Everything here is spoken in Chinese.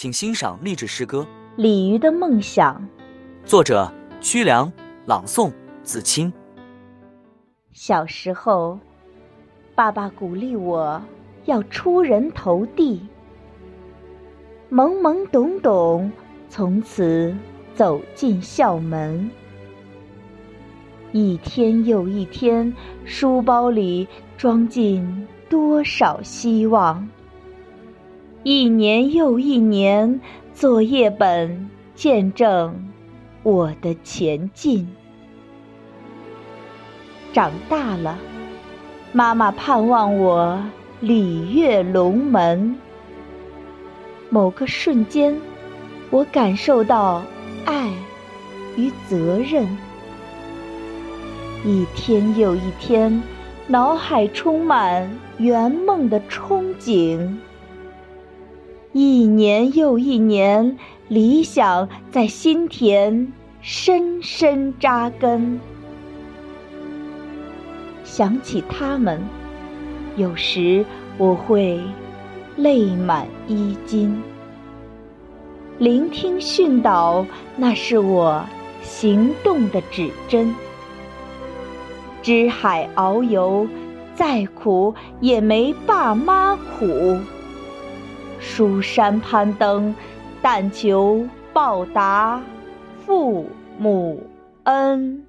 请欣赏励志诗歌《鲤鱼的梦想》，作者屈良，朗诵子清。小时候，爸爸鼓励我要出人头地，懵懵懂懂，从此走进校门。一天又一天，书包里装进多少希望。一年又一年，作业本见证我的前进。长大了，妈妈盼望我礼乐龙门。某个瞬间，我感受到爱与责任。一天又一天，脑海充满圆梦的憧憬。一年又一年，理想在心田深深扎根。想起他们，有时我会泪满衣襟。聆听训导，那是我行动的指针。知海遨游，再苦也没爸妈苦。蜀山攀登，但求报答父母恩。